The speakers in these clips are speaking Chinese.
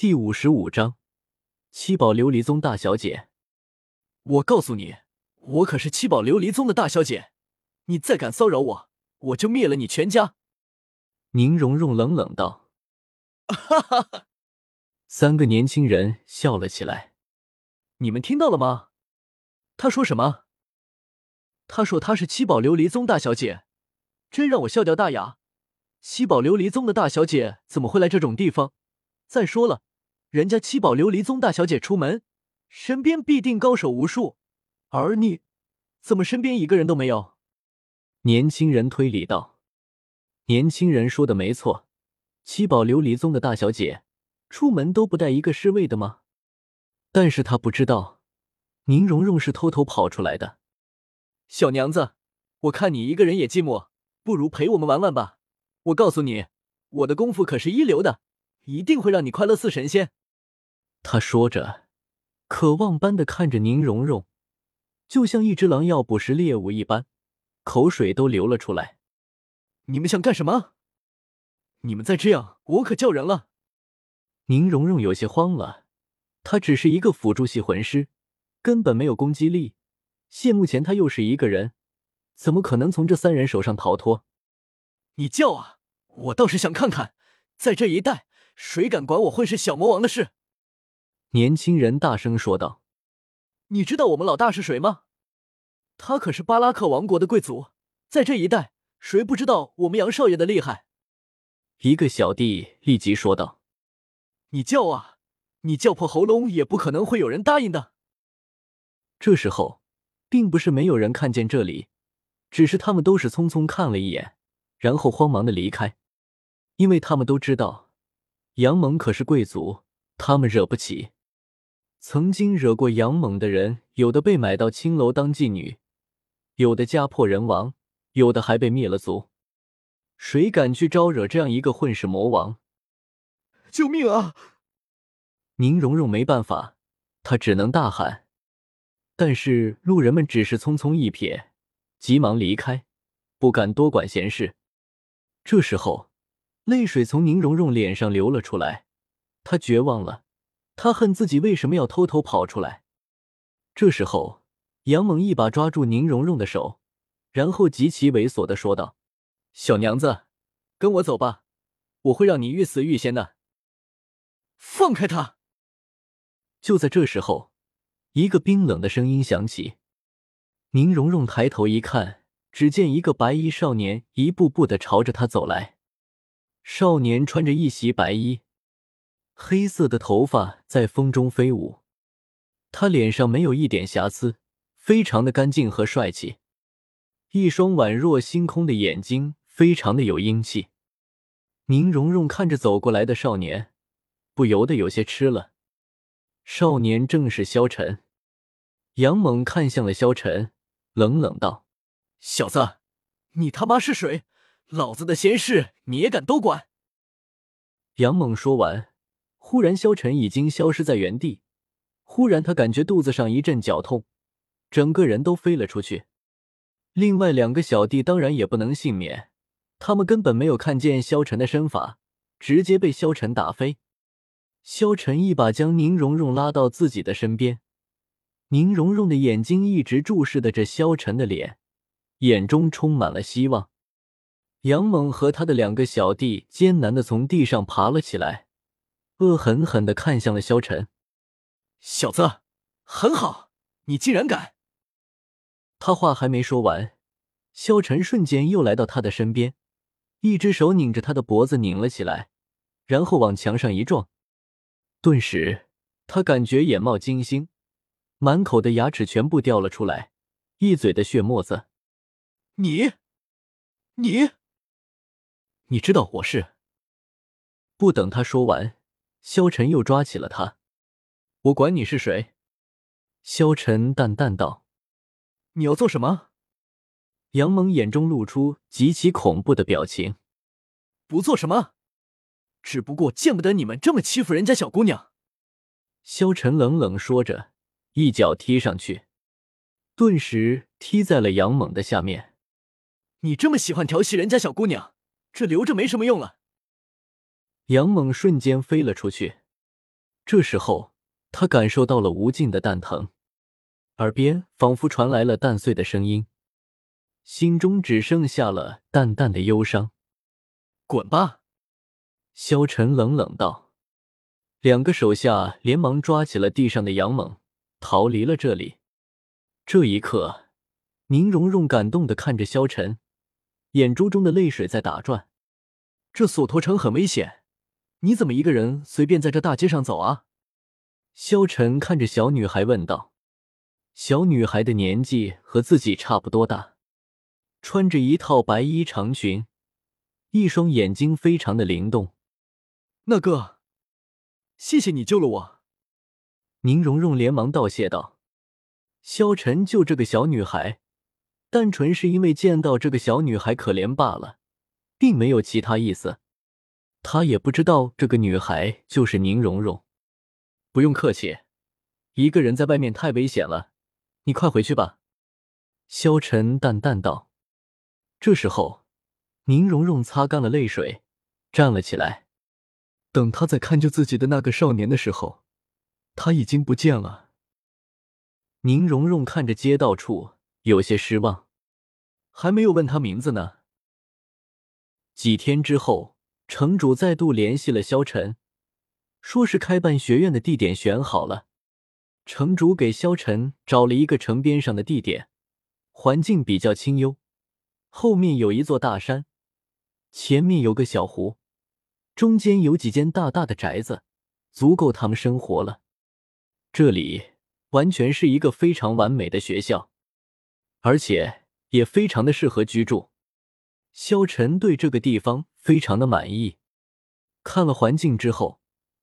第五十五章，七宝琉璃宗大小姐。我告诉你，我可是七宝琉璃宗的大小姐，你再敢骚扰我，我就灭了你全家！宁荣荣冷冷道。哈哈哈！三个年轻人笑了起来。你们听到了吗？他说什么？他说他是七宝琉璃宗大小姐，真让我笑掉大牙。七宝琉璃宗的大小姐怎么会来这种地方？再说了，人家七宝琉璃宗大小姐出门，身边必定高手无数，而你，怎么身边一个人都没有？年轻人推理道。年轻人说的没错，七宝琉璃宗的大小姐出门都不带一个侍卫的吗？但是他不知道，宁荣荣是偷偷跑出来的。小娘子，我看你一个人也寂寞，不如陪我们玩玩吧。我告诉你，我的功夫可是一流的，一定会让你快乐似神仙。他说着，渴望般的看着宁荣荣，就像一只狼要捕食猎物一般，口水都流了出来。你们想干什么？你们再这样，我可叫人了。宁荣荣有些慌了，他只是一个辅助系魂师，根本没有攻击力。现目前他又是一个人，怎么可能从这三人手上逃脱？你叫啊！我倒是想看看，在这一带谁敢管我混世小魔王的事。年轻人大声说道：“你知道我们老大是谁吗？他可是巴拉克王国的贵族，在这一带，谁不知道我们杨少爷的厉害？”一个小弟立即说道：“你叫啊！你叫破喉咙也不可能会有人答应的。”这时候，并不是没有人看见这里，只是他们都是匆匆看了一眼。然后慌忙的离开，因为他们都知道，杨猛可是贵族，他们惹不起。曾经惹过杨猛的人，有的被买到青楼当妓女，有的家破人亡，有的还被灭了族。谁敢去招惹这样一个混世魔王？救命啊！宁荣荣没办法，他只能大喊。但是路人们只是匆匆一瞥，急忙离开，不敢多管闲事。这时候，泪水从宁荣荣脸上流了出来，她绝望了，他恨自己为什么要偷偷跑出来。这时候，杨猛一把抓住宁荣荣的手，然后极其猥琐的说道：“小娘子，跟我走吧，我会让你欲死欲仙的。”放开他！就在这时候，一个冰冷的声音响起。宁荣荣抬头一看。只见一个白衣少年一步步的朝着他走来。少年穿着一袭白衣，黑色的头发在风中飞舞，他脸上没有一点瑕疵，非常的干净和帅气。一双宛若星空的眼睛，非常的有英气。宁荣荣看着走过来的少年，不由得有些吃了。少年正是萧晨。杨猛看向了萧晨，冷冷道。小子，你他妈是谁？老子的闲事你也敢多管？杨猛说完，忽然萧晨已经消失在原地。忽然他感觉肚子上一阵绞痛，整个人都飞了出去。另外两个小弟当然也不能幸免，他们根本没有看见萧晨的身法，直接被萧晨打飞。萧晨一把将宁荣荣拉到自己的身边，宁荣荣的眼睛一直注视的着萧晨的脸。眼中充满了希望。杨猛和他的两个小弟艰难的从地上爬了起来，恶狠狠的看向了萧晨。小子，很好，你竟然敢！他话还没说完，萧晨瞬间又来到他的身边，一只手拧着他的脖子拧了起来，然后往墙上一撞，顿时他感觉眼冒金星，满口的牙齿全部掉了出来，一嘴的血沫子。你，你，你知道我是？不等他说完，萧晨又抓起了他。我管你是谁。萧晨淡淡道：“你要做什么？”杨猛眼中露出极其恐怖的表情。不做什么，只不过见不得你们这么欺负人家小姑娘。萧晨冷冷说着，一脚踢上去，顿时踢在了杨猛的下面。你这么喜欢调戏人家小姑娘，这留着没什么用了。杨猛瞬间飞了出去。这时候，他感受到了无尽的蛋疼，耳边仿佛传来了蛋碎的声音，心中只剩下了淡淡的忧伤。滚吧！萧晨冷冷道。两个手下连忙抓起了地上的杨猛，逃离了这里。这一刻，宁荣荣感动的看着萧晨，眼珠中的泪水在打转。这索托城很危险，你怎么一个人随便在这大街上走啊？萧晨看着小女孩问道。小女孩的年纪和自己差不多大，穿着一套白衣长裙，一双眼睛非常的灵动。那个，谢谢你救了我。宁荣荣连忙道谢道。萧晨救这个小女孩，单纯是因为见到这个小女孩可怜罢了，并没有其他意思。他也不知道这个女孩就是宁荣荣。不用客气，一个人在外面太危险了，你快回去吧。”萧晨淡淡道。这时候，宁荣荣擦干了泪水，站了起来。等他在看救自己的那个少年的时候，他已经不见了。宁荣荣看着街道处，有些失望，还没有问他名字呢。几天之后，城主再度联系了萧晨，说是开办学院的地点选好了。城主给萧晨找了一个城边上的地点，环境比较清幽，后面有一座大山，前面有个小湖，中间有几间大大的宅子，足够他们生活了。这里。完全是一个非常完美的学校，而且也非常的适合居住。萧晨对这个地方非常的满意，看了环境之后，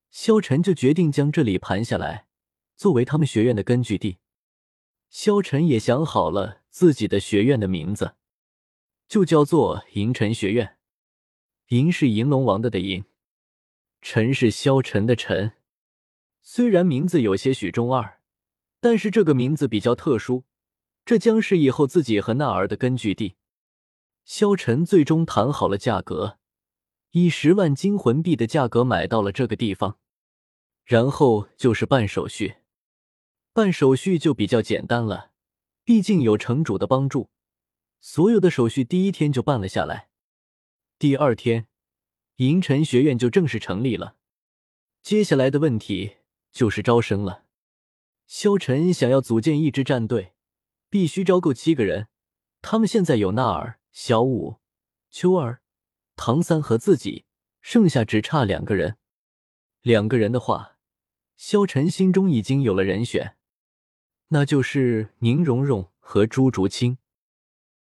萧晨就决定将这里盘下来，作为他们学院的根据地。萧晨也想好了自己的学院的名字，就叫做银尘学院。银是银龙王的的银，尘是萧晨的尘。虽然名字有些许中二。但是这个名字比较特殊，这将是以后自己和娜儿的根据地。萧晨最终谈好了价格，以十万金魂币的价格买到了这个地方，然后就是办手续。办手续就比较简单了，毕竟有城主的帮助，所有的手续第一天就办了下来。第二天，银尘学院就正式成立了。接下来的问题就是招生了。萧晨想要组建一支战队，必须招够七个人。他们现在有纳尔、小舞、秋儿、唐三和自己，剩下只差两个人。两个人的话，萧晨心中已经有了人选，那就是宁荣荣和朱竹清。